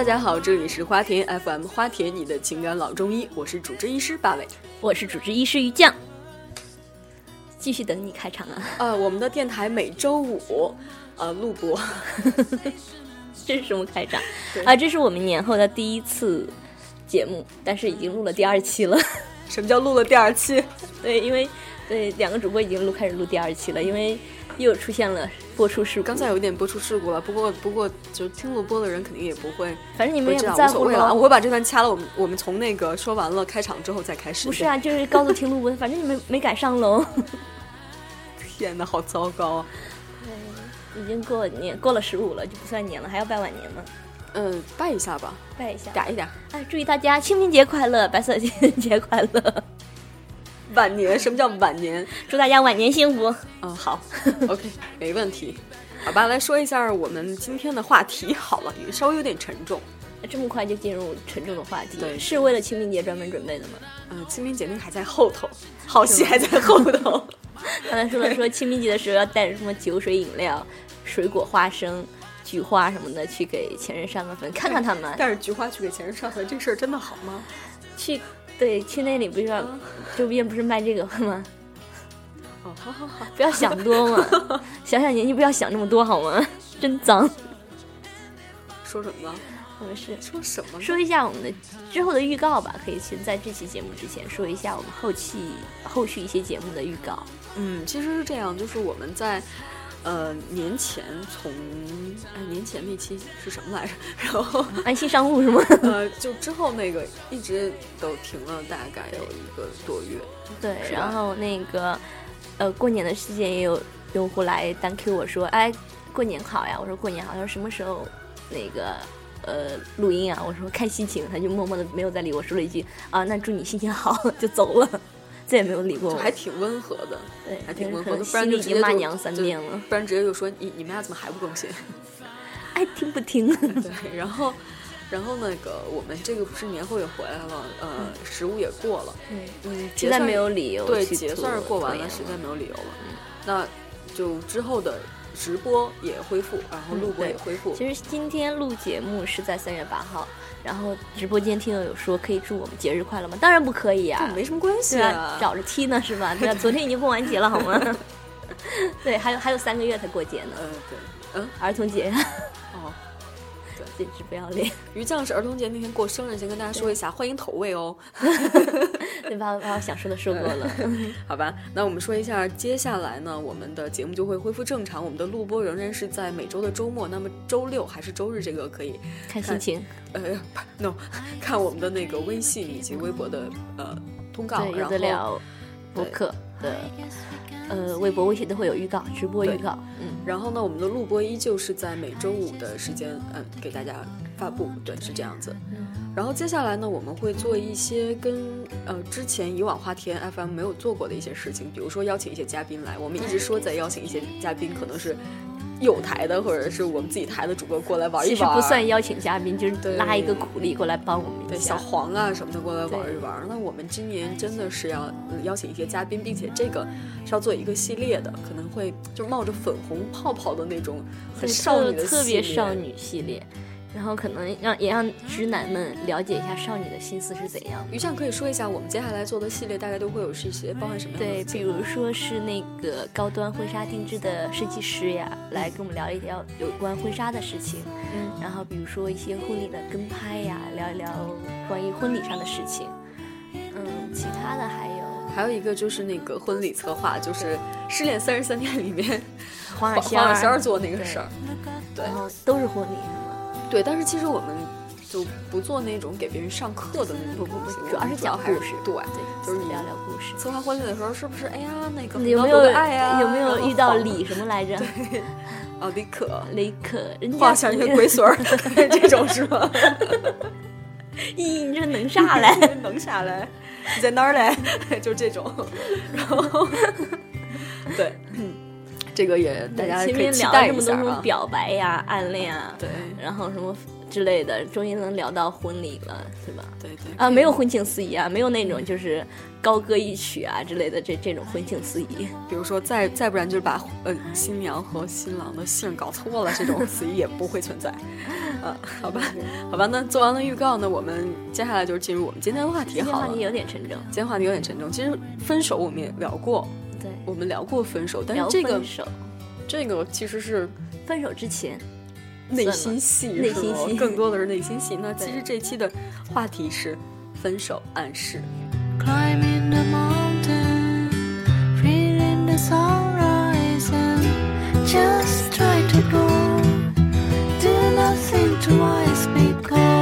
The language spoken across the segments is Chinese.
大家好，这里是花田 FM 花田你的情感老中医，我是主治医师八尾。我是主治医师于酱，继续等你开场啊！呃，我们的电台每周五呃录播，这是什么开场对啊？这是我们年后的第一次节目，但是已经录了第二期了。什么叫录了第二期？对，因为对两个主播已经录开始录第二期了，因为又出现了播出事故。刚才有一点播出事故了，不过不过就听录播的人肯定也不会，反正你们也无所谓了。我会把这段掐了，我们我们从那个说完了开场之后再开始。不是，啊，就是告诉听录播，反正你们没赶上喽。天哪，好糟糕啊！已经过年过了十五了，就不算年了，还要拜晚年呢。嗯，拜一下吧，拜一下，嗲一点。哎，祝大家清明节快乐，白色情人节快乐，晚年，什么叫晚年？祝大家晚年幸福。嗯，好，OK，没问题。好吧，来说一下我们今天的话题好了，稍微有点沉重。这么快就进入沉重的话题，对是为了清明节专门准备的吗？嗯、清明节那个还在后头，好戏还在后头。刚才说了说清明节的时候要带着什么酒水饮料、水果、花生、菊花什么的去给前任上个坟，看看他们。带着菊花去给前任上坟，这事儿真的好吗？去对去那里不是要周边不是卖这个吗？哦，好好好，不要想多嘛，小小年纪不要想那么多好吗？真脏。说什么呢？我们是说什么？说一下我们的之后的预告吧，可以先在这期节目之前说一下我们后期后续一些节目的预告。嗯，其实是这样，就是我们在呃年前从哎年前那期是什么来着？然后 安心上路是吗？呃就之后那个一直都停了大概有一个多月。对，然后那个呃，过年的时间也有用户来单 Q 我说，哎，过年好呀。我说过年好。他说什么时候那个呃录音啊？我说看心情。他就默默的没有再理我，说了一句啊，那祝你心情好，就走了，再也没有理过还挺温和的，对，还挺温和的，不然就已经就直接就骂娘三就遍了。不然直接就说你你们俩怎么还不更新？爱听不听？对，然后然后那个我们这个不是年后也回来了，呃，十五也过了，嗯，嗯，实在没有理由对结算是过完了，实在没有理由了，那就之后的直播也恢复，然后嗯录播也恢复，其实今天录节目是在三月八号，然后直播间听友有说可以祝我们节日快乐吗？当然不可以呀、这没什么关系啊，找着踢呢是吧？对啊，昨天已经过完节了好吗？对，还有还有三个月才过节呢，呃，对，嗯，儿童节，哦，简直不要脸，于酱是儿童节那天过生日，先跟大家说一下，欢迎投喂哦。对把把我想说的说过了。好吧，那我们说一下，接下来呢，我们的节目就会恢复正常。我们的录播仍然是在每周的周末，那么周六还是周日，这个可以看心情，呃不，no，看我们的那个微信以及微博的呃通告，然后的聊播客的，呃，微博、微信都会有预告，直播预告，嗯，然后呢，我们的录播依旧是在每周五的时间，嗯，给大家发布，对，是这样子。然后接下来呢，我们会做一些跟呃之前以往花田 FM 没有做过的一些事情，比如说邀请一些嘉宾来。我们一直说在邀请一些嘉宾，可能是有台的或者是我们自己台的主播过来玩一玩其实玩，不算邀请嘉宾，就是拉一个苦力过来帮我们对一下小。黄啊什么的过来玩一玩。那我们今年真的是要呃邀请一些嘉宾，并且这个是要做一个系列的，可能会就冒着粉红泡泡的那种很少女的特特别少女系列，然后可能让也让直男们了解一下少女的心思是怎样。于酱可以说一下我们接下来做的系列大概都会有是一些包含什么样的对，比如说是那个高端婚纱定制的设计师呀，来跟我们聊一聊有关婚纱的事情。嗯，然后比如说一些婚礼的跟拍呀，聊一聊关于婚礼上的事情。嗯，其他的还有还有一个就是那个婚礼策划，就是《失恋三十三天》里面黄黄小仙儿做那个事儿。对然后都是婚礼？对，但是其实我们就不做那种给别人上课的那种不不不东西，主要是讲还故事对，对，就是你聊聊故事。策划婚礼的时候，是不是？哎呀，那个有没有爱呀？有没有遇到李李什么来着？啊？李可 李可，人家画像一个龟孙儿 这种是吗？咦，你这能啥嘞？能啥嘞？你在哪儿嘞？就这种，然后对，这个也大家前面可以期聊了这么多什么待一下啊。表白呀、暗恋啊，对然后什么之类的，终于能聊到婚礼了，是吧？对对啊，没有婚庆司仪啊，没有那种就是高歌一曲啊之类的这这种婚庆司仪。比如说再再不然就是把呃新娘和新郎的姓搞错了，这种司仪也不会存在。啊，好吧，好吧，那做完了预告呢，我们接下来就是进入我们今天的话题好了。今天话题有点沉重，今天话题有点沉重，其实分手我们也聊过，对，我们聊过分手，但是这个，这个其实是分手之前，内心戏，内心是吗戏更多的是内心戏。那其实这期的话题是分手暗示。Climbing the mountain, feeling the sunrise, and just try to go. Do not think twice because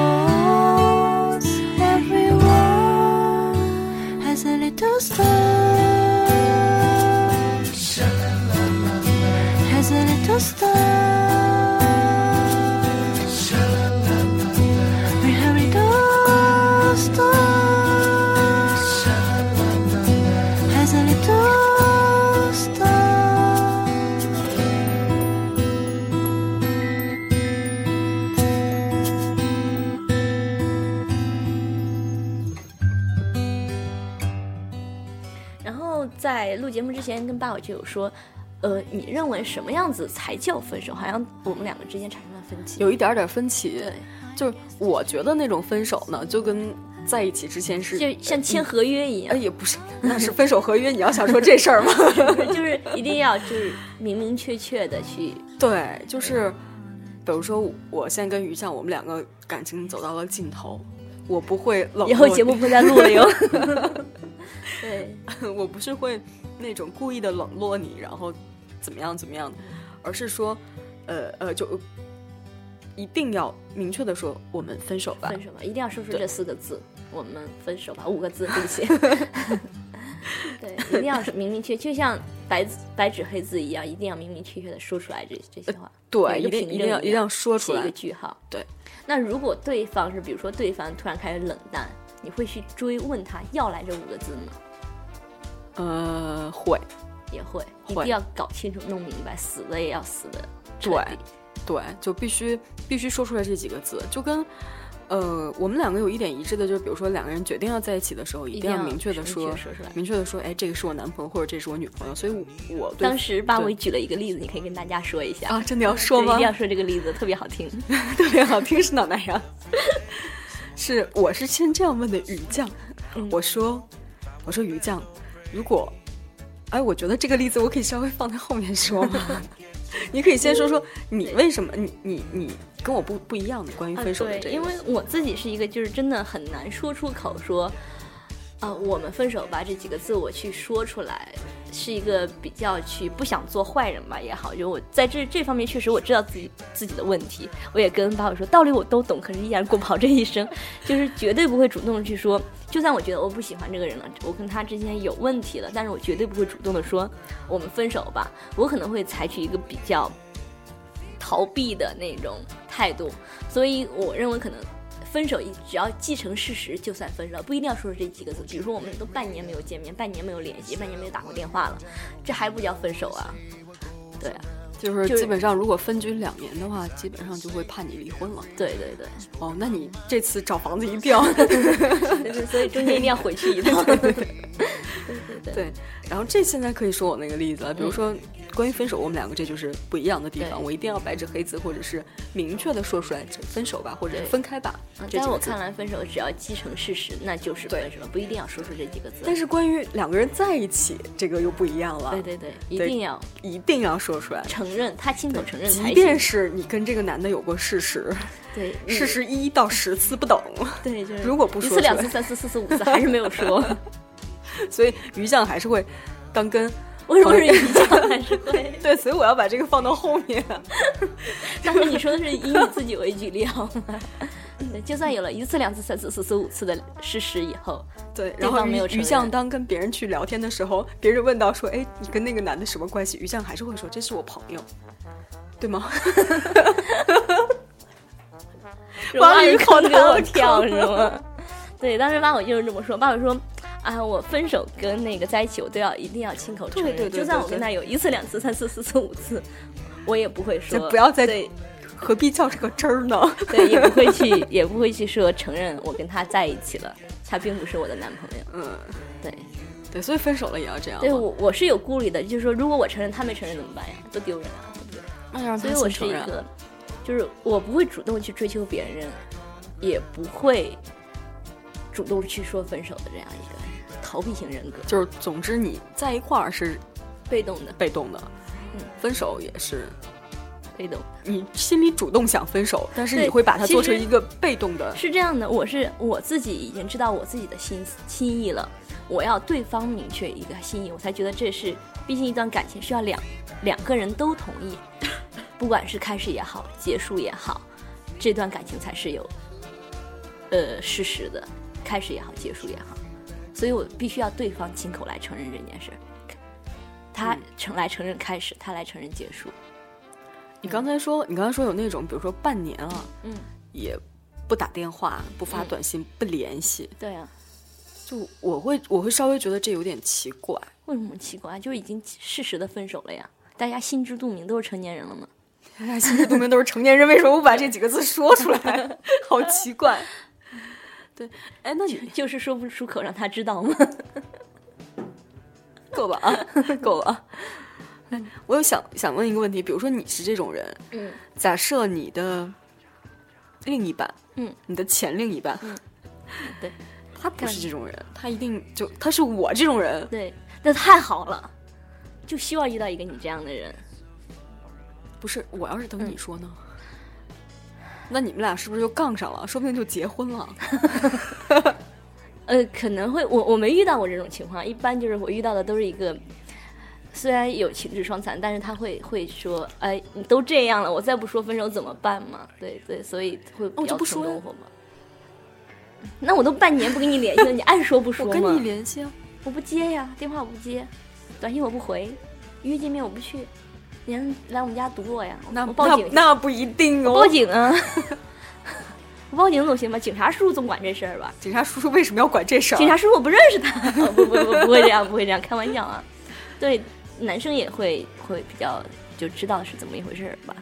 目之前跟爸爸就有说，呃，你认为什么样子才叫分手？好像我们两个之间产生了分歧。有一点点分歧，对，就是我觉得那种分手呢，就跟在一起之前是，就像签合约一哎样，也不是，那是分手合约。你要想说这事儿吗？就是一定要就是明明确确的去对，就是，比如说我现在跟于酱，我们两个感情走到了尽头，我不会冷以后节目不再录了哟。对，我不是会那种故意的冷落你，然后怎么样怎么样，而是说，呃呃，就一定要明确的说我们分手吧。分手吧，一定要说出这四个字，我们分手吧，五个字，对不起。对，一定要明明确，就像白纸白纸黑字一样，一定要明明确确的说出来这这些话。对，一定一定要一定要说出来写一个。句号。对。那如果对方是，比如说对方突然开始冷淡，你会去追问他要来这五个字吗？呃，会，也会，一定要搞清楚、弄明白，死的也要死的彻对底。对，就必须必须说出来这几个字，就跟。呃，我们两个有一点一致的，就是比如说两个人决定要在一起的时候，一定要明确的说，明确的说，哎，这个是我男朋友，或者这是我女朋友。所以我，我当时八对尾举了一个例子，你可以跟大家说一下。啊，真的要说吗一定？要说这个例子，特别好听。特别好听是哪那样？是 我是先这样问的于酱，嗯我说我说于酱，如果哎，我觉得这个例子我可以稍微放在后面说吗？你可以先说说你为什么你你你跟我不不一样的关于分手的这个，啊对，因为我自己是一个就是真的很难说出口说，啊、我们分手吧这几个字我去说出来，是一个比较去不想做坏人吧也好，就我在这这方面确实我知道自己自己的问题，我也跟八尾说道理我都懂，可是依然过不好这一生，就是绝对不会主动去说，就算我觉得我不喜欢这个人了，我跟他之间有问题了，但是我绝对不会主动的说我们分手吧，我可能会采取一个比较。逃避的那种态度，所以我认为可能分手一只要既成事实就算分手，不一定要说出这几个字。比如说我们都半年没有见面，半年没有联系，半年没有打过电话了，这还不叫分手啊？对啊，就是基本上如果分居两年的话，基本上就会判你离婚了。对对对，哦，那你这次找房子一定要就是所以中间一定要回去一趟。对对对对，然后这现在可以说我那个例子了，比如说关于分手，我们两个这就是不一样的地方，我一定要白纸黑字，或者是明确的说出来，这分手吧，或者分开吧，在我看来，分手只要既成事实，那就是分手了，不一定要说出这几个字。但是关于两个人在一起，这个又不一样了，对对对，一定要一定要说出来。承认，他亲口承认即。便是你跟这个男的有过事实，对事实一到十次不等，对，就是如果不说一次、两次、三次、四次、五次，还是没有说。所以于酱还是会当跟。为什么是语教还是会？对，所以我要把这个放到后面。但是你说的是以你自己为举例好吗？对就算有了一次、两次、三次、四次、五次的事实以后，对，对然后方没有承于于酱当跟别人去聊天的时候，别人问到说：“哎，你跟那个男的什么关系？”于酱还是会说：“这是我朋友，对吗？”把把驴坑给我跳坑是吗？对，当时八尾就是这么说。八尾说：“啊，我分手跟那个在一起，我都要一定要亲口承认，对对对就算我跟他有一次、两次、三次、四次、五次，我也不会说这不要再对何必较这个真儿呢？对，也不会去，也不会去说承认我跟他在一起了，他并不是我的男朋友。嗯，对，对，所以分手了也要这样。对我我是有顾虑的，就是说，如果我承认他没承认怎么办呀？多丢人啊，对不对？所以我。是一个，就是我不会主动去追求别人，也不会主动去说分手的这样一个逃避型人格，就是总之你在一块儿是被动的，被动的，嗯。分手也是被动你心里主动想分手，但是你会把它做成一个被动的。是这样的。我是我自己已经知道我自己的心心意了，我要对方明确一个心意，我才觉得这是，毕竟一段感情需要两两个人都同意，不管是开始也好，结束也好，这段感情才是有呃事实的，开始也好，结束也好，所以我必须要对方亲口来承认这件事，他嗯承来承认开始，他来承认结束，你刚才说，你刚才说有那种，比如说半年啊，嗯，也不打电话、不发嗯短信、不联系，对啊。就我会我会稍微觉得这有点奇怪。为什么奇怪？就是已经事实的分手了呀，大家心知肚明，都是成年人了嘛。大 家心知肚明都是成年人，为什么不把这几个字说出来？好奇怪。对，哎，那你就是说不出口，让他知道吗？够吧啊，够了我有想想问一个问题，比如说你是这种人，嗯假设你的另一半，嗯，你的前另一半，对他不是这种人，他一定就他是我这种人，对，那太好了，就希望遇到一个你这样的人。不是我要是等嗯你说呢？那你们俩是不是就杠上了？说不定就结婚了。呃，可能会我我没遇到过这种情况，一般就是我遇到的都是一个。虽然有情绪双残，但是他会会说，哎，你都这样了，我再不说分手怎么办嘛？对对，所以会比哦就较不说呀冲动火嘛。那我都半年不跟你联系了，你 爱说不说嘛？我跟你联系啊，我不接呀，电话我不接，短信我不回，约见面我不去，你让来我们家堵我呀？那我报警那那不一定哦。报警啊！我报警总行吧？警察叔叔总管这事儿吧？警察叔叔为什么要管这事儿？警察叔叔我不认识他，哦、不不不不会这样，不会这样，开玩笑啊。对，男生也会会比较就知道是怎么一回事儿吧。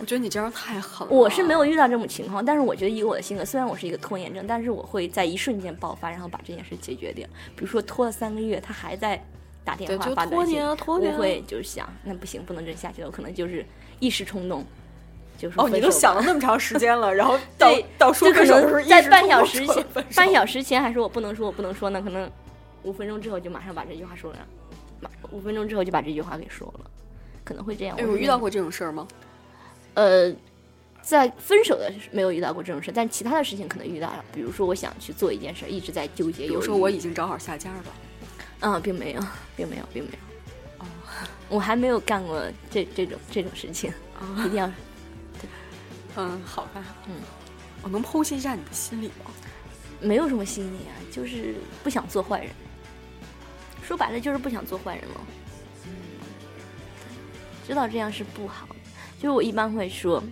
我觉得你这样太狠了。我是没有遇到这种情况，但是我觉得以我的性格，虽然我是一个拖延症，但是我会在一瞬间爆发，然后把这件事解决掉。比如说拖了三个月，他还在打电话发短信拖年，啊，拖年啊。我会就是想，那不行，不能忍下去了，我可能就是一时冲动，就是哦，你都想了那么长时间了，然后到对到说分手的时候，能在半小时半小时前还说我不能说，我不能说呢，可能五分钟之后就马上把这句话说了，马五分钟之后就把这句话给说了，可能会这样。我遇到过这种事儿吗？呃，在分手的没有遇到过这种事，但其他的事情可能遇到了，比如说我想去做一件事，一直在纠结，比如说我已经找好下家了，啊，并没有，并没有，并没有。哦，我还没有干过这这种这种事情，一定要 嗯，好吧，嗯，我能剖析一下你的心理吗？没有什么心理啊，就是不想做坏人。说白了就是不想做坏人了。知道这样是不好的，就是我一般会说，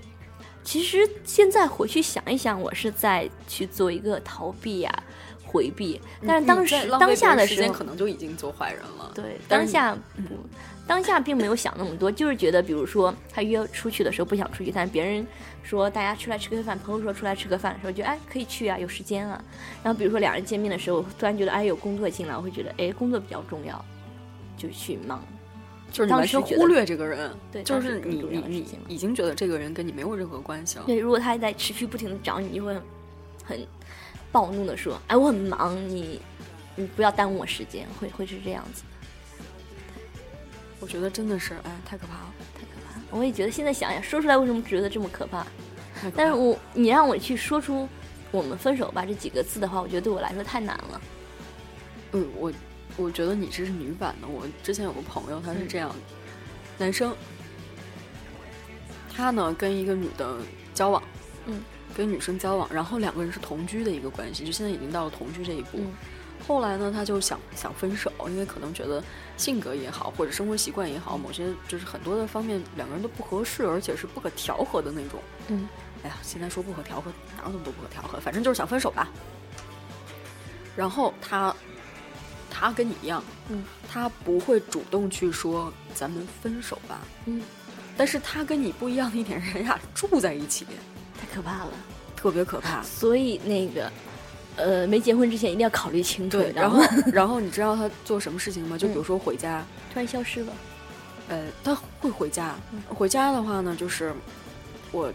其实现在回去想一想，我是在去做一个逃避呀、回避，但是当时当下的时间，可能就已经做坏人了。对，当下不，当下并没有想那么多，就是觉得，比如说他约出去的时候不想出去，但是别人说大家出来吃个饭，朋友说出来吃个饭的时候，就哎可以去啊，有时间啊。然后比如说两人见面的时候，突然觉得哎有工作进来，我会觉得哎工作比较重要，就去忙。就是你完全忽略这个人，对就是你你你已经觉得这个人跟你没有任何关系了。对，如果他还在持续不停的找你，就会很暴怒的说，哎我很忙，你你不要耽误我时间，会会是这样子的。我觉得真的是，哎，太可怕了，太可怕了！我也觉得现在想想说出来，为什么觉得这么可怕？可怕但是我你让我去说出“我们分手吧”这几个字的话，我觉得对我来说太难了。嗯，我我觉得你这是女版的。我之前有个朋友，他是这样的，男生，他呢跟一个女的交往，嗯，跟女生交往，然后两个人是同居的一个关系，就现在已经到了同居这一步。嗯后来呢，他就想想分手，因为可能觉得性格也好，或者生活习惯也好，某些就是很多的方面两个人都不合适，而且是不可调和的那种。嗯，哎呀，现在说不可调和，哪有那么多不可调和？反正就是想分手吧。然后他，他跟你一样，嗯，他不会主动去说咱们分手吧，嗯，但是他跟你不一样的一点是，人俩住在一起，太可怕了。特别可怕。所以那个，呃，没结婚之前一定要考虑清楚。然后 然后你知道他做什么事情吗？就比如说回家，突然消失了。呃，他会回家。回家的话呢，就是我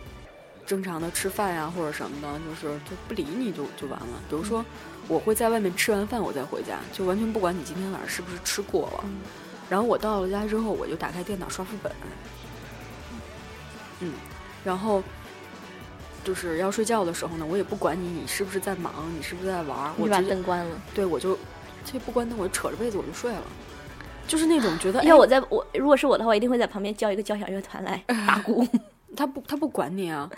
正常的吃饭呀、或者什么的，就是就不理你就就完了。比如说，我会在外面吃完饭我再回家，就完全不管你今天晚上是不是吃过了。嗯然后我到了家之后，我就打开电脑刷副本。嗯，然后。就是要睡觉的时候呢，我也不管你，你是不是在忙，你是不是在玩儿，你把我直接灯关了。对我就这不关灯，我就扯着被子我就睡了，就是那种觉得要哎我在我如果是我的话，我一定会在旁边叫一个交响乐团来 打鼓。他不他不管你啊，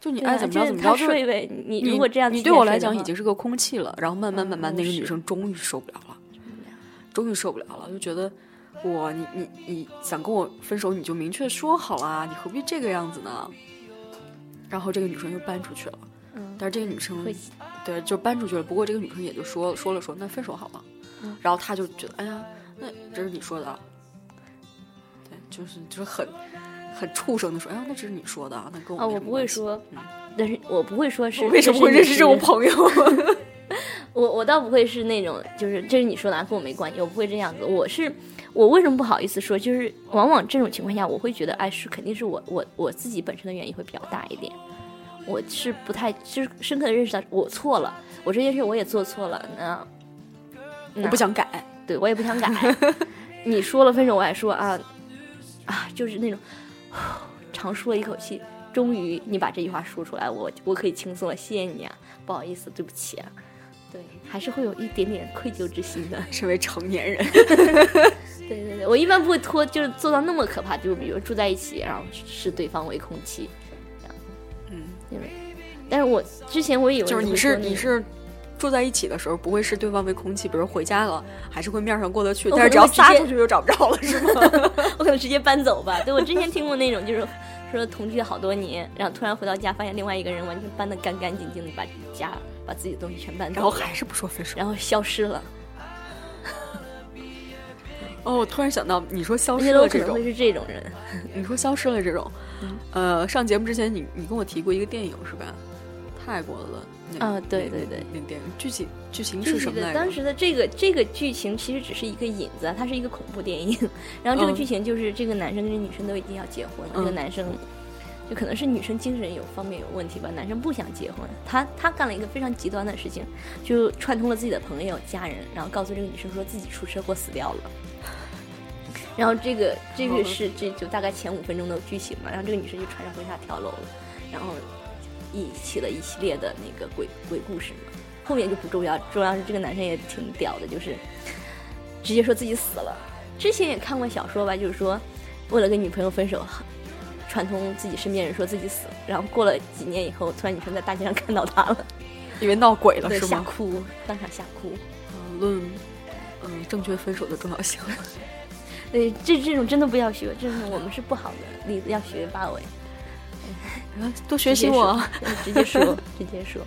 就你爱怎么着怎么着，就睡呗。你你如果这样，你对我来讲已经是个空气了。然后慢慢慢慢，嗯那个女生终于受不了了，终于受不了了，就觉得我你你你想跟我分手，你就明确说好啦，你何必这个样子呢？然后这个女生又搬出去了，嗯但是这个女生对就搬出去了。不过这个女生也就说说了说，那分手好了。嗯然后他就觉得，哎呀，那这是你说的啊，对，就是就是很很畜生的说，哎呀，那这是你说的啊，那跟我啊，我不会说嗯，但是我不会说是我为什么会认识这种朋友？我我倒不会是那种，就是这是你说的，啊，跟我没关系，我不会这样子。我是我为什么不好意思说？就是往往这种情况下，我会觉得，哎，是肯定是我我我自己本身的原因会比较大一点。我是不太就是深刻的认识到我错了，我这件事我也做错了，那我不想改。对我也不想改。你说了分手，我还说啊啊，就是那种长舒了一口气，终于你把这句话说出来，我我可以轻松了，谢谢你啊，不好意思，对不起啊。对，还是会有一点点愧疚之心的。身为成年人，对对对，我一般不会拖，就是做到那么可怕，就是比如住在一起，然后视对方为空气，这样。嗯，因为，但是我之前我以为就是你是你是住在一起的时候不会视对方为空气，比如回家了还是会面上过得去，但是只要撒出去就找不着了，是吗？我可能直接搬走吧。对我之前听过那种，就是说同居了好多年，然后突然回到家，发现另外一个人完全搬得干干净净的，把家把自己的东西全搬走，然后还是不说分手。然后消失了。哦，我突然想到，你说消失了这种会，是这种人。你说消失了这种，嗯呃，上节目之前你你跟我提过一个电影是吧？泰国的那个啊对对对那电影剧情是什么来着？当时的这个这个剧情其实只是一个引子，它是一个恐怖电影。然后这个嗯剧情就是这个男生跟这女生都已经要结婚了，这个嗯男生就可能是女生精神有方面有问题吧，男生不想结婚，他他干了一个非常极端的事情，就串通了自己的朋友、家人，然后告诉这个女生说自己出车祸死掉了。然后这个这个嗯是这就大概前五分钟的剧情嘛，然后这个女生就穿上婚纱跳楼了，然后引起了一系列的那个鬼鬼故事嘛。后面就不重要，重要是这个男生也挺屌的，就是直接说自己死了。之前也看过小说吧，就是说为了跟女朋友分手，串通自己身边人说自己死了，然后过了几年以后，突然女生在大街上看到他了，以为闹鬼了，是吗？吓哭，当场吓哭。呃论嗯、正确分手的重要性。对，这这种真的不要学，这种我们是不好的例子，要学八尾。多学习我啊。，直接说，直接说。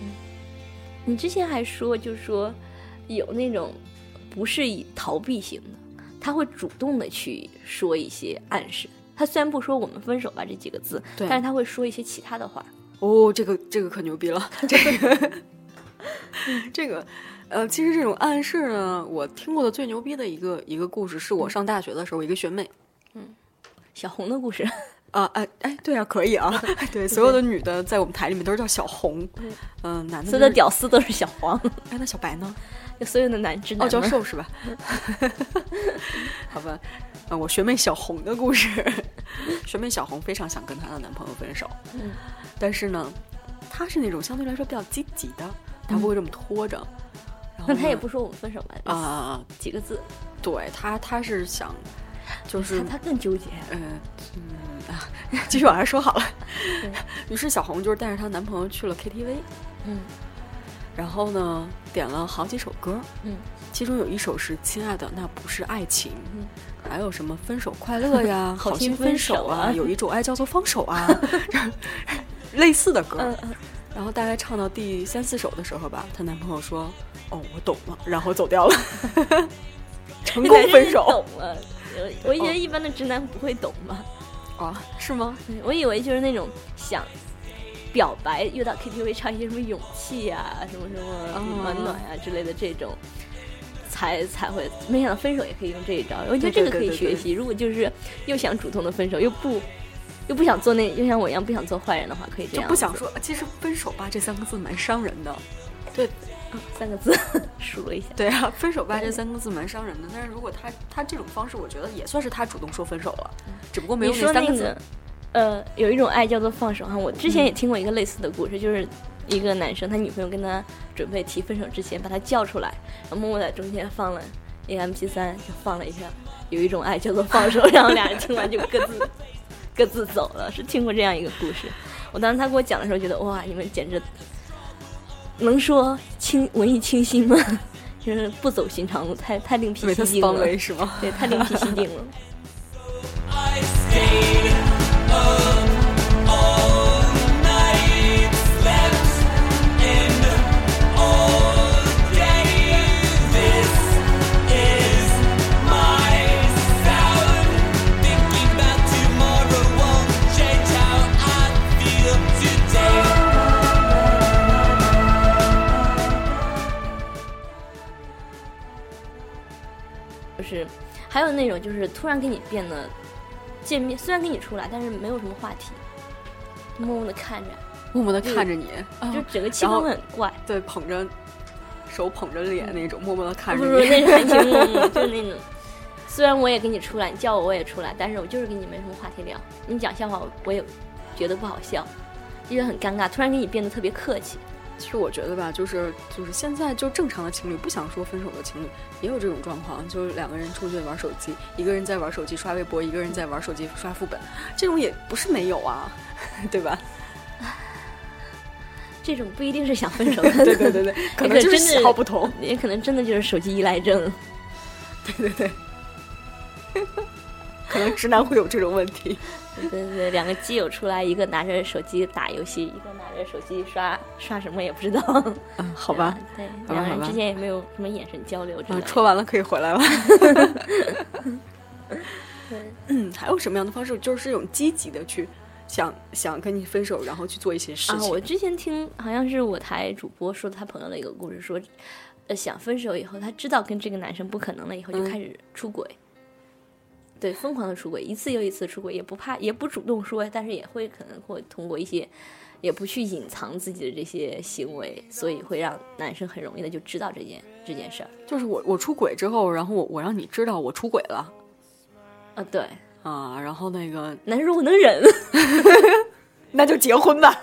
嗯，你之前还说，就是说有那种不是以逃避型的，他会主动的去说一些暗示。他虽然不说“我们分手吧”这几个字，但是他会说一些其他的话。哦，这个这个可牛逼了，这个 这个，呃，其实这种暗示呢，我听过的最牛逼的一个一个故事，是我上大学的时候，一个学妹嗯小红的故事，啊，哎哎，对啊，可以啊，对，所有的女的在我们台里面都是叫小红，嗯、男的所有的，屌丝都是小黄，哎，那小白呢？就所有的男直男哦，叫们瘦是吧？好吧，啊，我学妹小红的故事，学妹小红非常想跟她的男朋友分手，嗯。但是呢，她是那种相对来说比较积极的，她不会这么拖着。然后那她也不说我们分手吧，啊、几个字，对她，她是想，就是他他更纠结。呃，嗯，啊，继续往下说好了。于是小红就是带着她男朋友去了 KTV，嗯然后呢点了好几首歌，嗯其中有一首是《亲爱的，那不是爱情》，嗯还有什么分手快 乐呀，好心心分分手啊，啊有一种爱叫做放手啊，类似的歌。嗯嗯，然后大概唱到第三四首的时候吧，她男朋友说：“哦，我懂了。”然后走掉了，成功分手 懂了。我我以为一般的直男不会懂吧？啊？是吗？对我以为就是那种想表白，又到 KTV 唱一些什么勇气呀、什么什么嗯暖暖啊之类的这种，才才会。没想到分手也可以用这一招，我觉得这个可对对对以学习。如果就是又想主动的分手，又不又不想做那，又像我一样不想做坏人的话，可以这就样。不想说。其实“分手吧”这三个字蛮伤人的。对 三个字数了一下。对啊，“分手吧”这三个字蛮伤人的。但是如果他他这种方式，我觉得也算是他主动说分手了，只不过没有你说三个字。那个，呃，有一种爱叫做放手哈。我之前也听过一个类似的故事，就是一个男生他女朋友跟他准备提分手之前，把他叫出来，然后默默在中间放了一个 MP 三，就放了一下。有一种爱叫做放手，然后俩人听完就各自各自走了。是听过这样一个故事。我当时他给我讲的时候，觉得哇，你们简直能说清文艺清新吗？就是不走寻常路，太太另辟蹊径了。威是吗？对，太另辟蹊径了。就是还有那种就是突然跟你变得见面，虽然跟你出来，但是没有什么话题，默默的看着，默默的看着你，啊就整个气氛会很怪。对，捧着手捧着脸那种，默默的看着你。那是含情脉脉，就是那种。虽然我也跟你出来，你叫我我也出来，但是我就是跟你没什么话题聊。你讲笑话我也觉得不好笑，就觉得很尴尬。突然跟你变得特别客气，其实我觉得吧，就是就是现在就正常的情侣，不想说分手的情侣也有这种状况，就是两个人出去玩手机，一个人在玩手机刷微博，一个人在玩手机刷副本，这种也不是没有啊，对吧？这种不一定是想分手的，对对对对，可能就是喜好不同。也可能真的就是手机依赖症。对对对，可能直男会有这种问题。对对对，两个基友出来，一个拿着手机打游戏，一个拿着手机刷刷什么也不知道。嗯，好吧，对，两个人之间也没有什么眼神交流嗯，戳完了可以回来了。对嗯，还有什么样的方式？就是这种积极的去想想跟你分手，然后去做一些事啊，情。我之前听好像是我台主播说他朋友的一个故事，说，呃，想分手以后，他知道跟这个男生不可能了，以后就嗯开始出轨。对，疯狂的出轨，一次又一次出轨，也不怕，也不主动说，但是也会可能会通过一些，也不去隐藏自己的这些行为，所以会让男生很容易的就知道这件这件事儿。就是我我出轨之后，然后我我让你知道我出轨了啊，对，啊，然后那个男生如果能忍，那就结婚吧。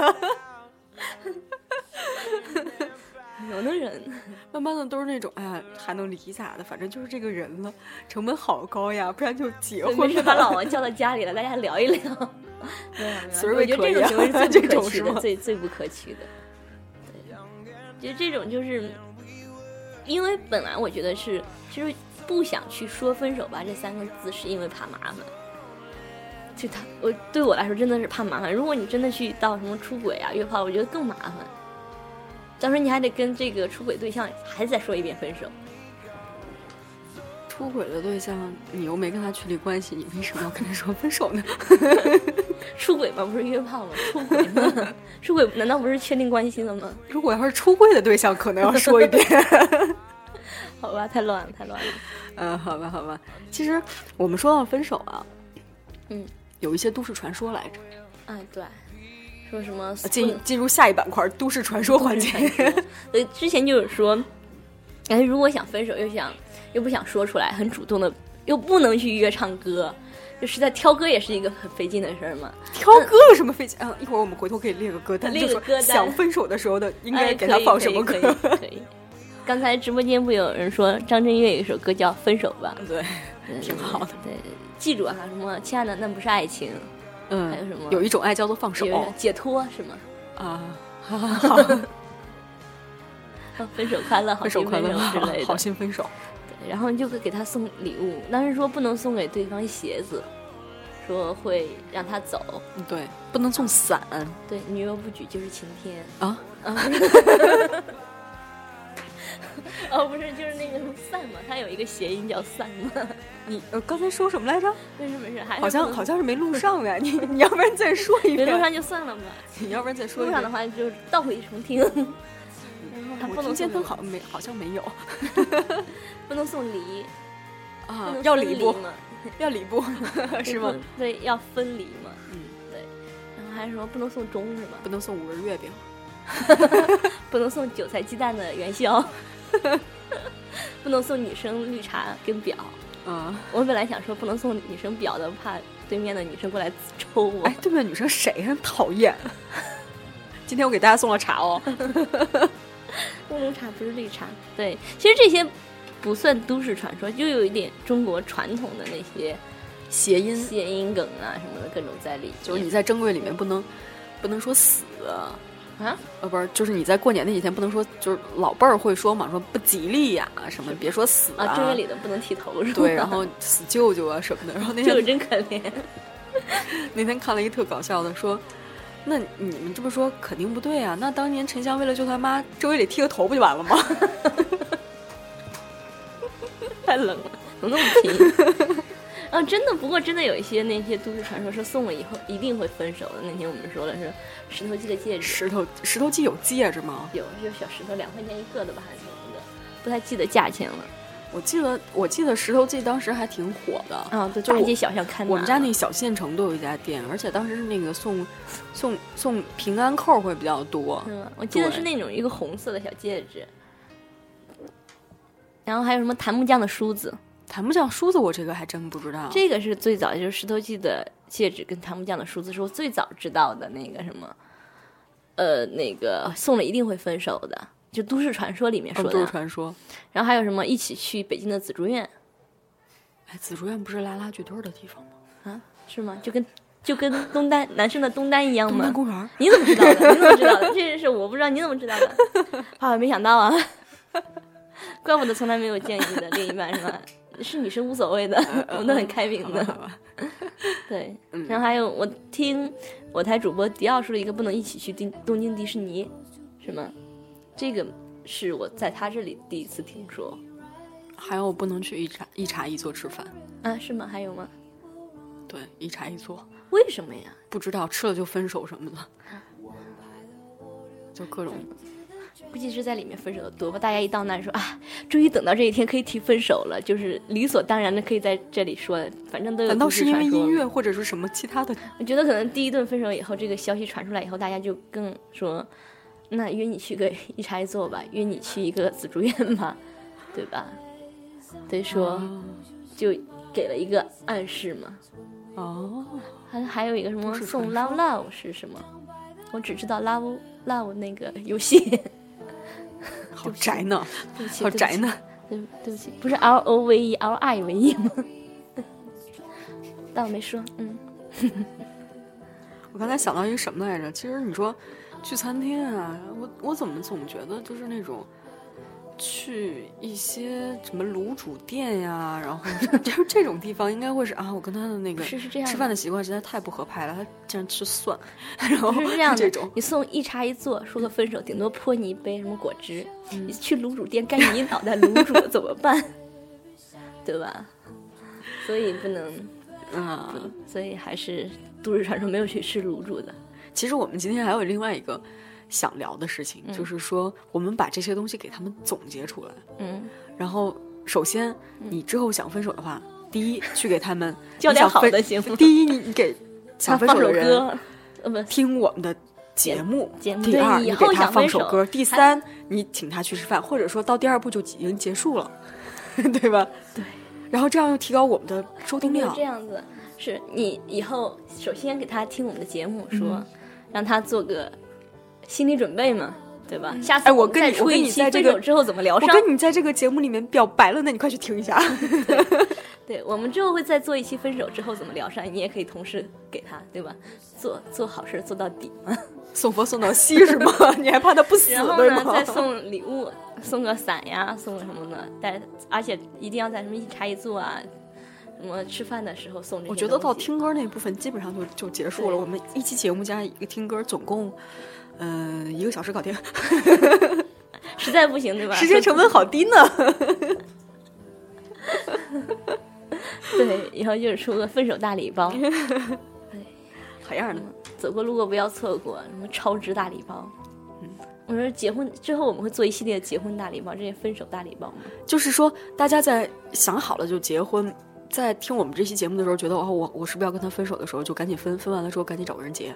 我能忍，慢慢的都是那种，哎呀，还能离咋的？反正就是这个人了，成本好高呀，不然就结婚没事把老。王叫到家里来，大家聊一聊。没有没有我觉得这种行为是 最不可取的，是最最不可取的。对，就这种就是，因为本来我觉得是，其实不想去说分手吧这三个字，是因为怕麻烦。就他，我对我来说真的是怕麻烦。如果你真的去到什么出轨啊、约炮，我觉得更麻烦。到时候你还得跟这个出轨对象还再说一遍分手。出轨的对象，你又没跟他确立关系，你为什么要跟他说分手呢？出轨嘛，不是约炮吗？出轨吗，出轨难道不是确定关系了吗？如果要是出轨的对象，可能要说一遍。好吧，太乱了，太乱了。嗯，好吧，好吧。其实我们说到分手啊，嗯，有一些都市传说来着。嗯，对，说什么进进入下一板块，都市传说环节。呃，之前就是说，哎，如果想分手又想又不想说出来，很主动的，又不能去约唱歌，就实在挑歌也是一个很费劲的事儿嘛。挑歌有什么费劲？嗯，一会儿我们回头可以列个歌单，列个歌单想分手的时候的应该哎给他放什么可以歌。可以可以可以刚才直播间不有人说张震岳有一首歌叫《分手吧》，对，嗯挺好的。对，记住啊，什么亲爱的，那不是爱情，嗯，还有什么有一种爱叫做放手解脱是吗？啊，好分手快乐，好分手心快乐，之类的。好心分手。对然后你就会给他送礼物，当时说不能送给对方鞋子，说会让他走。嗯对，不能送伞对，女友不举就是晴天。啊。啊，哦，不是，就是那个什么散嘛，它有一个谐音叫散嘛。你呃刚才说什么来着？没事没事，还好像好像是没录上呀。你你要不然再说一遍？没录上就算了嘛。你要不然再说一遍录上的？话就倒回重听。然后不能先分好像没好像没有不能送礼，啊，要礼部要礼部是吗？？对，要分离嘛。嗯，对。然后还说不能送钟是吗？不能送五仁月饼。不能送韭菜鸡蛋的元宵，不能送女生绿茶跟表。嗯，我本来想说不能送女生表的，怕对面的女生过来抽我。哎，对面女生谁呀讨厌？今天我给大家送了茶哦。乌龙茶不是绿茶。对，其实这些不算都市传说，就有一点中国传统的那些谐音谐音梗啊什么的各种在里面。就是你在珍贵里面不能不能说死，啊，呃，不是，就是你在过年那几天不能说，就是老辈儿会说嘛，说不吉利呀、什么，别说死啊，正月里的不能剃头是吧？对，然后死舅舅啊什么的。然后那这个天真可怜。那天看了一特搞笑的，说，那你们这么说肯定不对啊。那当年沉香为了救他妈，正月里剃个头不就完了吗？太冷了，怎么那么平？啊，真的，不过真的有一些那些都市传说说送了以后一定会分手的。那天我们说的是石头记的戒指，石头石头记有戒指吗？有就小石头两块钱一个的吧，还是什么的，不太记得价钱了。我记得我记得石头记当时还挺火的。啊，对，就我大街小巷看。我们家那小县城都有一家店，而且当时是那个送送送平安扣会比较多。嗯？我记得是那种一个红色的小戒指，然后还有什么檀木匠的梳子，檀木匠梳子我这个还真不知道。这个是最早，就是石头记的戒指跟檀木匠的梳子是我最早知道的那个什么，呃，那个送了一定会分手的，就都市传说里面说的。哦都市传说。然后还有什么一起去北京的紫竹院哎，紫竹院不是拉拉剧堆儿的地方吗？啊？是吗？就跟就跟东单男生的东单一样吗东单？公园。你怎么知道的？你怎么知道的？这件事我不知道，你怎么知道的？啊，没想到啊，怪不得从来没有见你的另一半是吧？是女生无所谓的，我们都很开明的。对，嗯然后还有我听我台主播迪奥说了一个不能一起去东东京迪士尼，是吗？这个是我在他这里第一次听说还有不能去一茶一茶一座吃饭。啊，是吗？还有吗？对，一茶一座，为什么呀？不知道吃了就分手什么的，就各种。估计是在里面分手的多吧。大家一到那儿说啊，终于等到这一天可以提分手了，就是理所当然的可以在这里说，反正都有。难道是因为音乐？或者是什么其他的？我觉得可能第一顿分手以后，这个消息传出来以后，大家就更说，那约你去个一茶一座吧，约你去一个紫竹院吧，对吧？所以说哦就给了一个暗示嘛。哦，还还有一个什么送 love love 是什么？我只知道 love love 那个游戏。好宅呢，对不起，好宅呢。对对不起，不是 L O V E L I V E 吗？但我没说，嗯，我刚才想到一个什么来着？其实你说去餐厅啊，我我怎么总觉得就是那种去一些什么卤煮店呀，然后就是这种地方，应该会是啊，我跟他的那个是是这样吃饭的习惯实在太不合拍了，他竟然吃蒜，然 后是这样的。这种你送一茶一坐，说个分手，顶多泼你一杯什么果汁。你去卤煮店干你一脑袋卤煮怎么办？对吧？所以不能，啊。所以还是都市传说没有去吃卤煮的。其实我们今天还有另外一个想聊的事情，就是说我们把这些东西给他们总结出来，嗯，然后首先你之后想分手的话，第一去给他们 教点好的第一，你你给 想分手的人听我们的节目。节目第二，给他想放首歌。第三，你请他去吃饭，或者说到第二步就已经结束了，对吧？对。然后这样又提高我们的收听量这。样子，是你以后首先给他听我们的节目，说、嗯让他做个心理准备嘛。对吧？下次哎我跟你我跟出一期你在这个分手之后怎么疗伤？我跟你在这个节目里面表白了，那你快去听一下。对，我们之后会再做一期分手之后怎么疗伤，你也可以同时给他，对吧？做做好事做到底嘛。送佛送到西是吗？你还怕他不死然后呢，对吗？再送礼物，送个伞呀，送个什么的，但而且一定要在什么一茶一坐啊，什么吃饭的时候送这些我觉得到听歌那部分基本上就就结束了。我们一期节目加一个听歌，总共嗯、呃一个小时搞定，实在不行，对吧？时间成本好低呢。对，以后就是出个分手大礼包，好样的！走过路过不要错过，什么超值大礼包。嗯，我说结婚之后我们会做一系列的结婚大礼包，这些分手大礼包嘛。就是说，大家在想好了就结婚，在听我们这期节目的时候，觉得哦，我我是不是要跟他分手的时候，就赶紧分，分完了之后赶紧找个人结。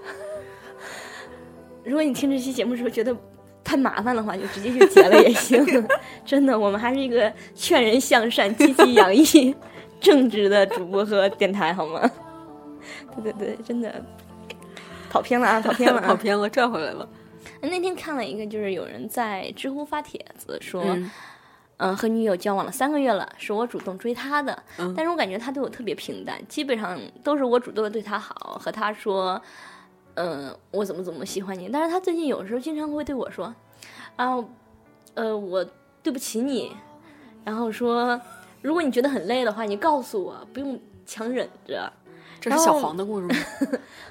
如果你听这期节目的时候觉得太麻烦的话，就直接就结了也行。真的，我们还是一个劝人向善、积极洋溢、正直的主播和电台，好吗？对对对，真的跑偏了啊，跑偏了啊！跑偏了，转回来了。那天看了一个，就是有人在知乎发帖子说，嗯嗯、和女友交往了三个月了，是我主动追她的，嗯但是我感觉他对我特别平淡，基本上都是我主动的对他好，和他说，嗯、我怎么怎么喜欢你，但是他最近有时候经常会对我说，啊，呃，我对不起你，然后说，如果你觉得很累的话，你告诉我，不用强忍着。这是小黄的故事吗？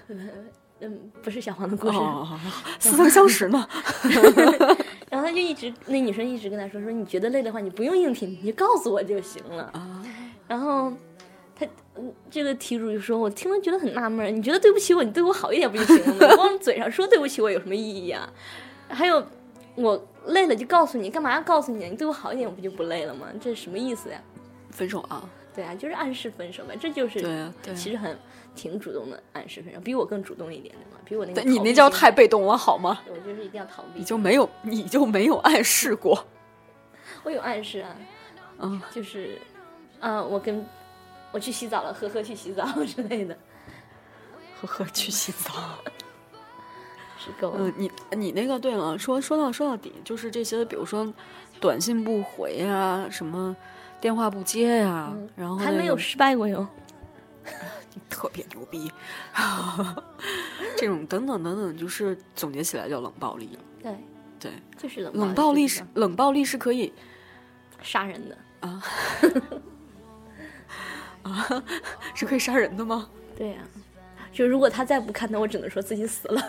嗯，不是小黄的故事，哦，似曾相识呢。然后他就一直，那女生一直跟他说说，你觉得累的话，你不用硬挺，你就告诉我就行了。啊，然后他嗯这个题主就说，我听了觉得很纳闷，你觉得对不起我，你对我好一点不就行了吗？光嘴上说对不起我有什么意义啊？还有我累了就告诉你，干嘛要告诉你？你对我好一点，我不就不累了吗？这是什么意思呀？分手啊？对啊，就是暗示分手呗，这就是对啊，对啊。其实很挺主动的暗示分手，比我更主动一点的嘛，比我那个你那叫太被动了，好吗？我就是一定要逃避你。就没有，你就没有暗示过。我有暗示啊，嗯，就是，啊，我跟我去洗澡了，呵呵去洗澡 之类的，呵呵，去洗澡。是够了。嗯，你你那个对了，说说到说到底，就是这些，比如说短信不回呀、什么电话不接呀、然后、那个、还没有失败过哟。特别牛逼，这种等等等等，就是总结起来叫冷暴力。对，对，就是冷冷暴力是冷暴力是可以杀人的。是可以杀人的吗？对呀、就如果他再不看，那我只能说自己死了。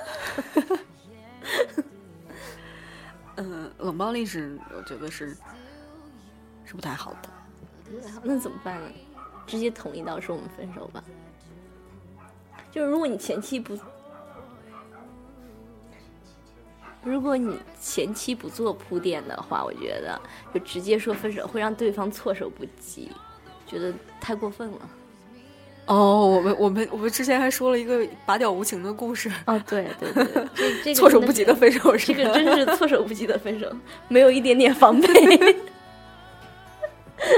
嗯，冷暴力是我觉得是是不太好的。那怎么办呢？直接统一到说我们分手吧。就是如果你前期不，如果你前期不做铺垫的话，我觉得就直接说分手会让对方措手不及，觉得太过分了。哦，我们我们我们之前还说了一个拔屌无情的故事，哦，对对对，这这个措手不及的分手是吧这个真是措手不及的分手，没有一点点防备，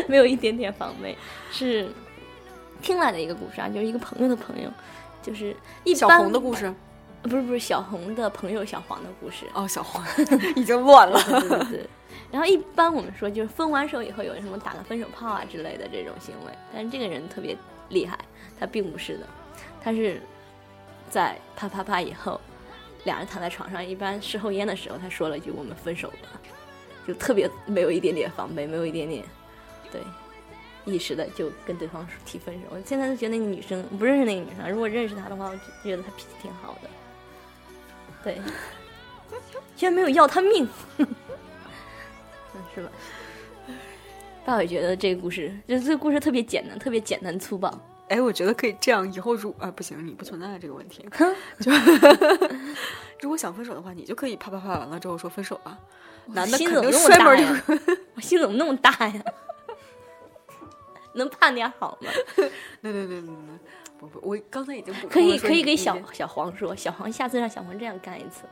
没有一点点防备，是听来的一个故事啊，就是一个朋友的朋友，就是一小般红的故事。不是不是小红的朋友小黄的故事，哦，小黄 已经乱了。对对对。然后一般我们说就是分完手以后有什么打个分手炮啊之类的这种行为，但是这个人特别厉害，他并不是的，他是在啪啪啪以后，两人躺在床上，一般事后烟的时候，他说了一句“我们分手吧”，就特别没有一点点防备，没有一点点对意识的就跟对方提分手。我现在就觉得那个女生不认识那个女生，如果认识她的话，我觉得她脾气挺好的，对，居然没有要他命。嗯，是吧？大伟觉得这个故事，就这个故事特别简单，特别简单粗暴。哎，我觉得可以这样，以后如啊不行，你不存在这个问题。就 如果想分手的话，你就可以啪啪啪完了之后说分手吧。男的心肯定摔门我心怎么那么大呀？能盼点好吗？对对对对对，不不，我刚才已经补可以可以给小小黄说，小黄下次让小黄这样干一次，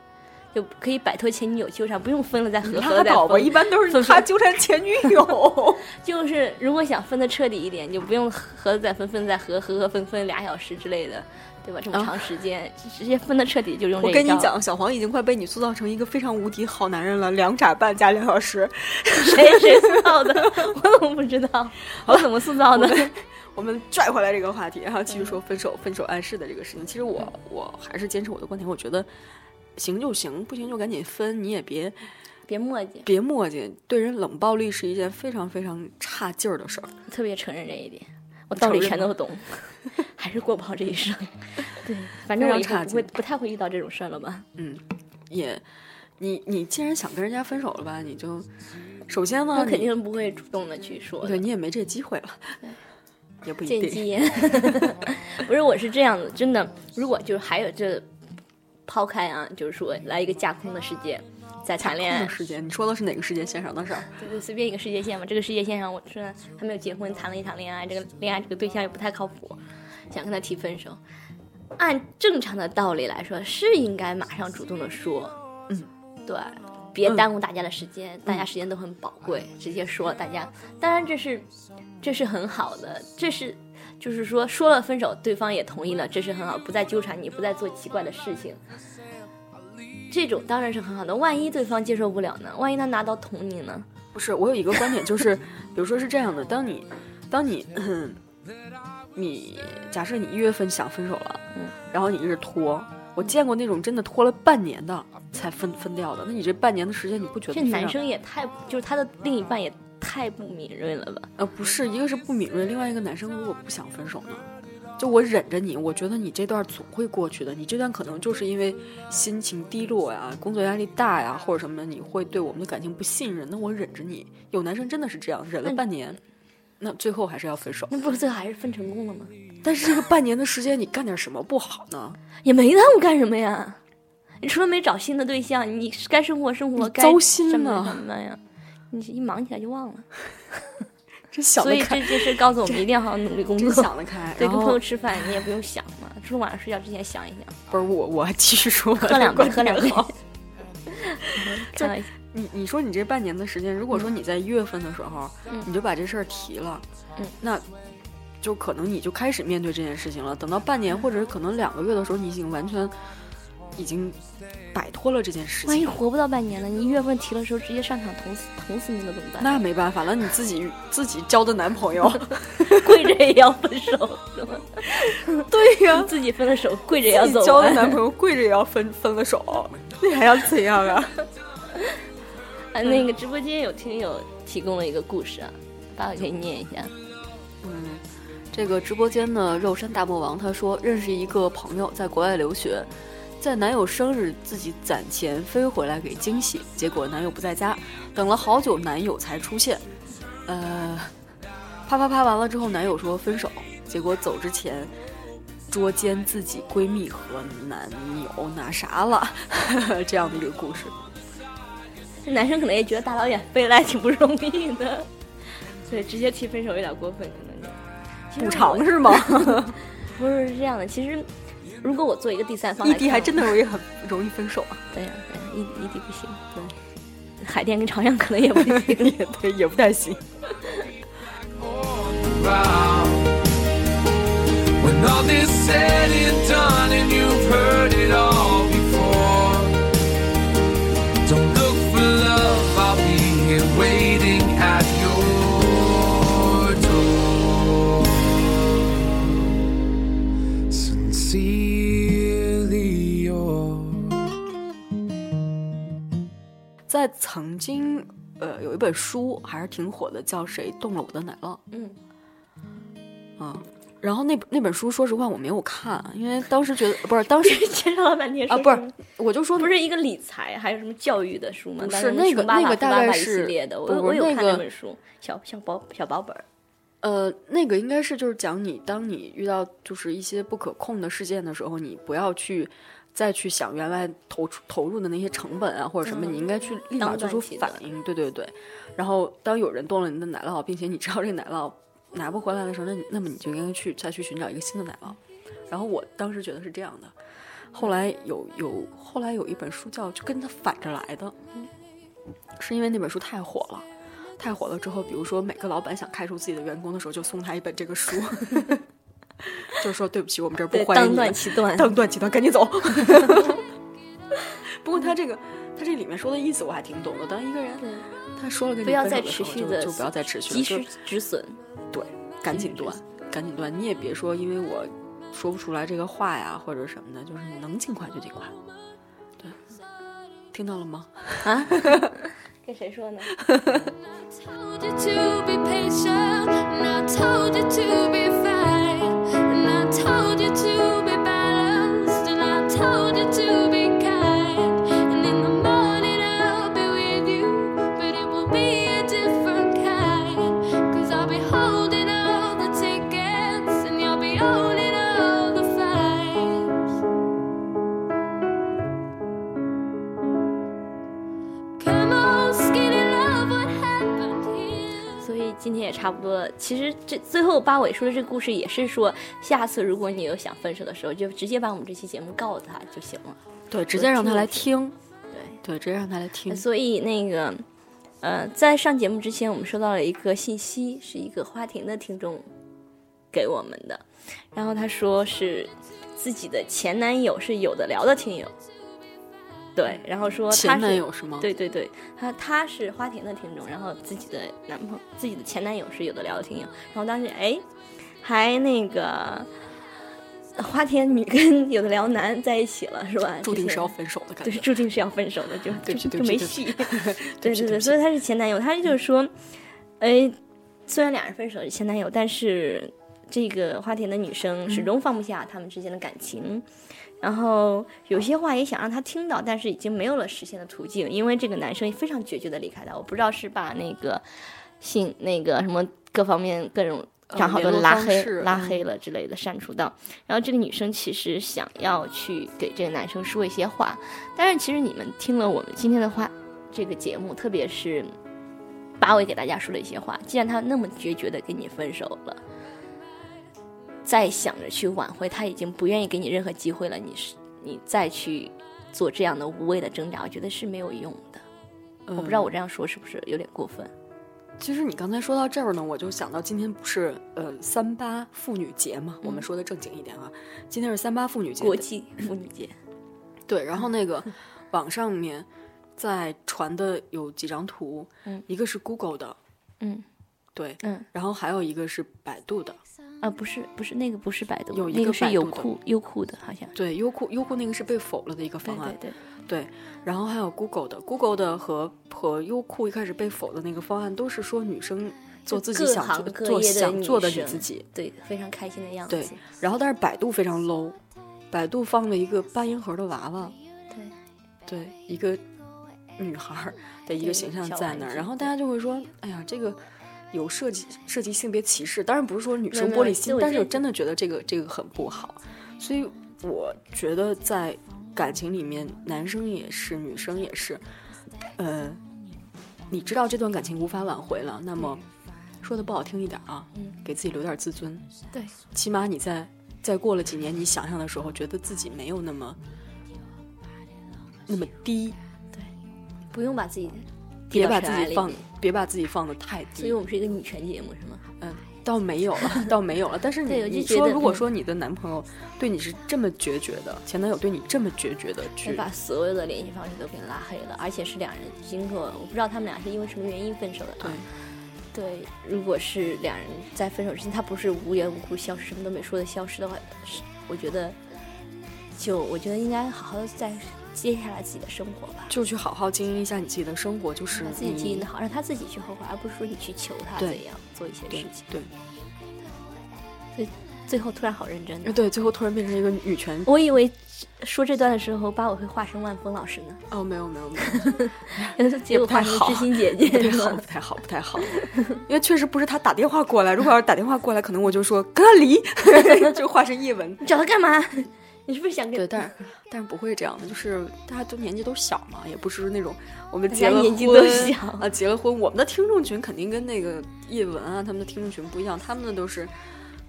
就可以摆脱前女友纠缠，不用分了再合，合拉了再倒吧，分一。般都是分他纠缠前女友。就是如果想分的彻底一点，就不用合了再分，分再合，合合分分俩小时之类的，对吧？这么啊长时间，直接分的彻底就用这我，跟你讲，小黄已经快被你塑造成一个非常无敌好男人了，两眨半加两小时。谁谁塑造的？我怎么不知道？我怎么塑造的？我们拽回来这个话题，然后继续说分手、分手暗示的这个事情。其实我我还是坚持我的观点，我觉得行就行，不行就赶紧分，你也别别磨叽，别磨叽。对人冷暴力是一件非常非常差劲儿的事儿。特别承认这一点，我道理全都懂，还是过不好这一生。对，反正我以后非常差不会不太会遇到这种事儿了吧？嗯，也你你既然想跟人家分手了吧，你就首先呢，他肯定不会主动的去说的对。你也没这机会了，也不一定。见机言，不是，我是这样的，真的。如果就是还有这抛开啊，就是说来一个架空的世界，在谈恋爱空的，时间，你说的是哪个世界线上的事儿？就随便一个世界线嘛。这个世界线上，我虽然还没有结婚，谈了一场恋爱，这个恋爱这个对象又不太靠谱，想跟他提分手。按正常的道理来说，是应该马上主动的说，嗯，对，别耽误大家的时间，大家时间都很宝贵，直接说，大家当然这是这是很好的，这是就是说说了分手，对方也同意了，这是很好，不再纠缠你，不再做奇怪的事情。这种当然是很好的，万一对方接受不了呢？万一他拿刀捅你呢？不是，我有一个观点，就是，比如说是这样的，当你，当你，你假设你一月份想分手了，嗯，然后你一直拖，我见过那种真的拖了半年的才分分掉的，那你这半年的时间，你不觉得这男生也太就是他的另一半也太不敏锐了吧？呃不是，一个是不敏锐，另外一个男生如果不想分手呢？就我忍着你，我觉得你这段总会过去的。你这段可能就是因为心情低落呀、工作压力大呀，或者什么的，你会对我们的感情不信任。那我忍着你，有男生真的是这样，忍了半年，那最后还是要分手。那不是最后还是分成功了吗？但是这个半年的时间，你干点什么不好呢？也没耽误干什么呀？你除了没找新的对象，你该生活生活，该糟心什么呢什么呀？你一忙起来就忘了，真想所以这件事告诉我们一定要好好努力工真作。想得开。对，跟朋友吃饭你也不用想嘛，除了晚上睡觉之前想一想，不是我，我还继续说，喝两杯，喝两杯。好 开玩笑，你你说你这半年的时间，如果说你在一月份的时候，嗯你就把这事儿提了，嗯那就可能你就开始面对这件事情了。等到半年或者是可能两个月的时候，你已经完全已经摆脱了这件事情。万一活不到半年呢？你一月份提的时候直接上场捅死捅死你了怎么办？那没办法了，你自己自己交的男朋友，跪着也要分手，是吗？对呀、自己分了手，跪着也要走交的。男朋友跪着也要分分了手，你还要怎样啊？啊，那个直播间有听友提供了一个故事啊，爸爸可以念一下。嗯，这个直播间的肉山大魔王他说，认识一个朋友在国外留学，在男友生日自己攒钱飞回来给惊喜，结果男友不在家，等了好久男友才出现。呃，啪啪啪完了之后，男友说分手，结果走之前。捉奸自己闺蜜和男友那啥了？这样的一个故事。这男生可能也觉得大老远飞来挺不容易的，对，直接提分手有点过分，可能就。补偿是吗？不是是这样的，其实如果我做一个第三方异地还真的容易很容易分手啊，对呀、对呀、异异地不行，对，海淀跟朝阳可能也不行。也对，也不太行。When all is said and done and you've heard it all 在曾经，呃，有一本书还是挺火的，叫《谁动了我的奶酪》嗯，啊。然后那那本书，说实话我没有看，因为当时觉得 不是当时介绍了半天啊，不是，我就说不是一个理财，还有什么教育的书吗？不是那个那个大概是系列的，我不不我有看那本书，小小薄小薄本儿。呃，那个应该是就是讲你，当你遇到就是一些不可控的事件的时候，你不要去再去想原来投出投入的那些成本啊或者什么，嗯你应该去立马做出反应。对对对。然后当有人动了你的奶酪，并且你知道这个奶酪拿不回来的时候，那那么你就应该去再去寻找一个新的奶酪。然后我当时觉得是这样的，后来有有后来有一本书叫就跟他反着来的，是因为那本书太火了。太火了之后，比如说每个老板想开除自己的员工的时候，就送他一本这个书，就是说对不起，我们这儿不，欢迎当断其断。当断其断，赶紧走。不过他这个他这里面说的意思我还挺懂的，当一个人他说了跟你不要再分手的时持续的，候就就不要再持续了，及就时止损。对，赶紧断，赶紧断。你也别说，因为我说不出来这个话呀，或者什么的，就是你能尽快就尽快。对，听到了吗？啊？跟谁说呢？Told you to 今天也差不多了。其实这最后八尾说的这个故事也是说，下次如果你有想分手的时候，就直接把我们这期节目告诉他就行了。对，直接让他来听。对，对，直接让他来听。所以那个，呃，在上节目之前，我们收到了一个信息，是一个花田的听众给我们的，然后他说是自己的前男友是有的聊的听友，对，然后说他前男是友是吗？，对对对，他他是花田的听众，然后自己的男朋自己的前男友是有的聊的听友，然后当时哎，还那个花田女跟有的聊男在一起了，是吧？注定是要分手的感对，觉。注定是要分手的，就就就没戏。对对 对所以他是前男友，他就是说，哎，虽然俩人分手是前男友，但是这个花田的女生始终放不下他们之间的感情，然后有些话也想让他听到，但是已经没有了实现的途径，因为这个男生非常决绝的离开他，我不知道是把那个信那个什么各方面各种。账号都拉黑、拉嗯黑了之类的，删除到。然后这个女生其实想要去给这个男生说一些话，但是其实你们听了我们今天的话，这个节目，特别是八尾给大家说了一些话，既然他那么决绝的跟你分手了，再想着去挽回，他已经不愿意给你任何机会了，你是你再去做这样的无谓的挣扎，我觉得是没有用的。嗯。我不知道我这样说是不是有点过分？其实你刚才说到这儿呢，我就想到今天不是呃三八妇女节嘛，我们说的正经一点啊，今天是三八妇女节，国际妇女节，对，然后那个网上面在传的有几张图，嗯。一个是 Google 的，嗯。对，嗯。然后还有一个是百度的，啊，不是不是那个不是百度，有一那是个是优酷优酷的，好像。对，优酷优酷那个是被否了的一个方案，对对，对，然后还有 Google 的，Google 的和和优酷一开始被否的那个方案都是说女生做自己想做想做的你自己，对，非常开心的样子对。然后但是百度非常 low，百度放了一个八音盒的娃娃，对，对，一个女孩儿的一个形象在那儿，然后大家就会说，哎呀，这个有涉及涉及性别歧视，当然不是说女生玻璃心，但是我真的觉得这个这个很不好，所以我觉得在感情里面，男生也是，女生也是，呃，你知道这段感情无法挽回了，那么说的不好听一点啊，嗯。给自己留点自尊，对，起码你在再过了几年，你想想的时候，觉得自己没有那么那么低，对不用把自己别把自己放，别把自己放的太低。所以我们是一个女权节目，是吗？嗯，倒没有了，倒没有了。但是 你你说，如果嗯说你的男朋友对你是这么决绝的，前男友对你这么决绝的去，就把所有的联系方式都给拉黑了，而且是两人经过，我不知道他们俩是因为什么原因分手的对啊。对，如果是两人在分手之前，他不是无缘无故消失，什么都没说的消失的话，是我觉得，就我觉得应该好好的再接下来自己的生活吧，就去好好经营一下你自己的生活，就是把自己经营你的好，让他自己去后悔，而不是说你去求他怎样做一些事情。对最后突然好认真，对，最后突然变成一个女权我以为说这段的时候，把我会化身万峰老师呢，哦，没有没有没有，结果不太好化成知心姐姐不太好，不？太好，不太好，因为确实不是他打电话过来，如果要是打电话过来，可能我就说跟他离，就化身叶文。你找他干嘛？你是不是想给对，但是但是不会这样的，就是大家都年纪都小嘛，也不是那种我们大结了家年纪都婚小啊，结了婚，我们的听众群肯定跟那个叶文啊他们的听众群不一样，他们的都是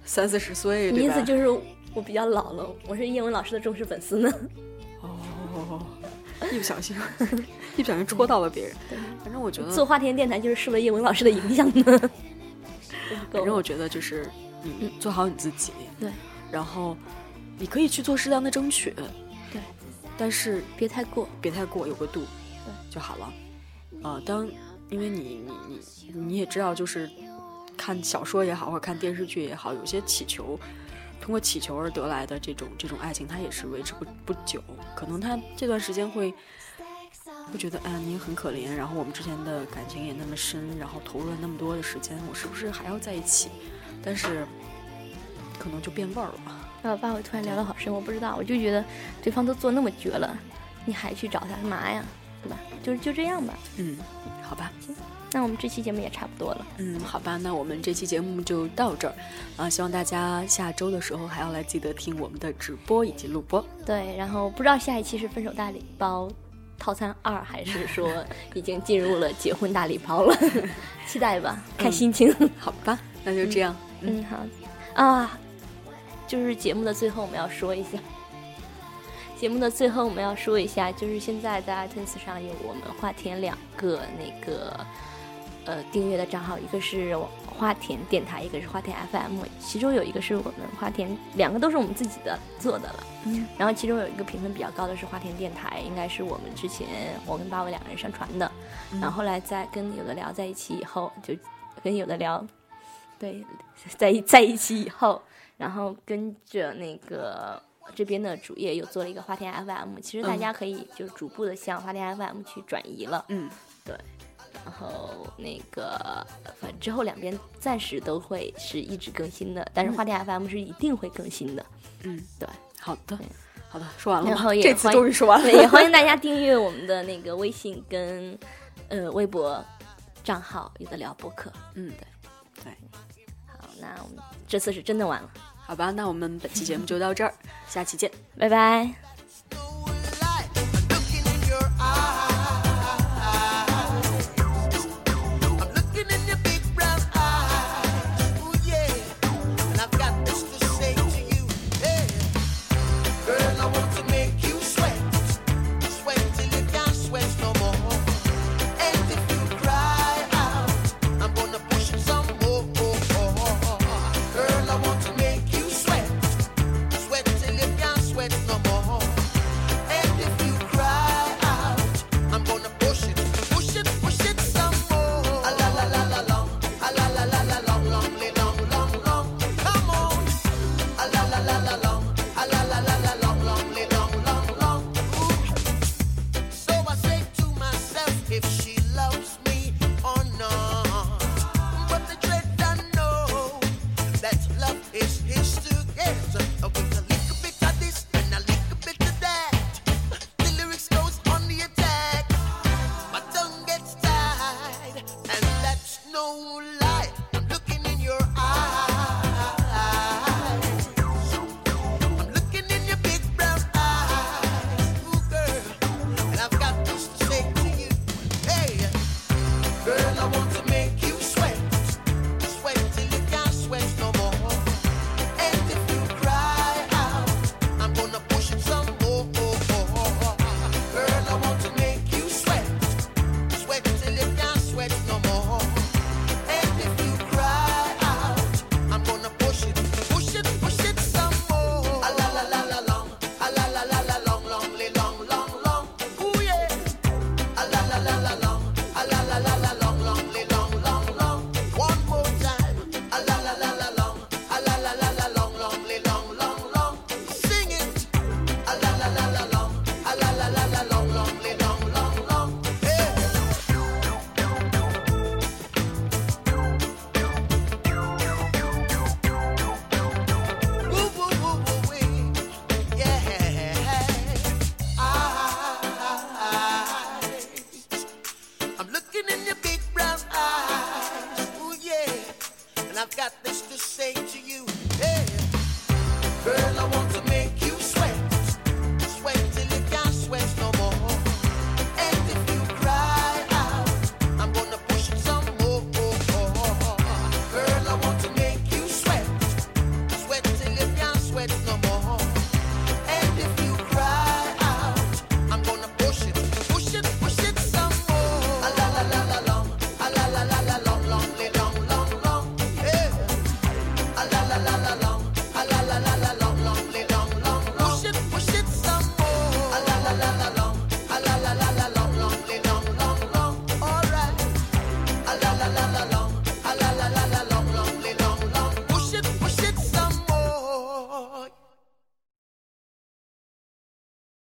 三四十岁，意思就是我比较老了，我是叶文老师的忠实粉丝呢。哦，一不小心，一不小心戳到了别人。反正我觉得，做花田电台就是受了叶文老师的影响呢。反正我觉得就是你做好你自己，对，然后你可以去做适当的争取，对，但是别太过，别太过，有个度，对就好了。啊、当因为你你你你也知道，就是看小说也好，或者看电视剧也好，有些祈求，通过祈求而得来的这种这种爱情，它也是维持不不久，可能他这段时间会会觉得，哎呀，你也很可怜，然后我们之前的感情也那么深，然后投入了那么多的时间，我是不是还要在一起？但是可能就变味儿了。让我爸我突然聊得好深，我不知道，我就觉得对方都做那么绝了，你还去找他干嘛呀？对吧？就就这样吧。嗯，好吧。那我们这期节目也差不多了。嗯，好吧，那我们这期节目就到这儿啊！希望大家下周的时候还要来记得听我们的直播以及录播。对，然后不知道下一期是分手大礼包套餐二，还是说已经进入了结婚大礼包了？期待吧，看心情。好吧，那就这样。嗯，好啊，就是节目的最后我们要说一下，节目的最后我们要说一下，就是现在在 iTunes 上有我们花田两个那个呃订阅的账号，一个是花田电台，一个是花田 FM，其中有一个是我们花田，两个都是我们自己的做的了。嗯，然后其中有一个评分比较高的是花田电台，应该是我们之前我跟八尾两个人上传的，然后后来在跟有的聊在一起以后，就跟有的聊，对，在一在一起以后，然后跟着那个这边的主页又做了一个花田 FM，其实大家可以就逐步的向花田 FM 去转移了，嗯，对然后那个反正之后两边暂时都会是一直更新的，但是花田 FM 是一定会更新的，嗯，对。好的，好的，说完了吗。然后也这次欢终于说完了。也欢迎大 家订阅我们的那个微信跟呃微博账号，有的聊播客。嗯，对对，好，那我们这次是真的完了，好吧，那我们本期节目就到这儿，下期见。拜拜。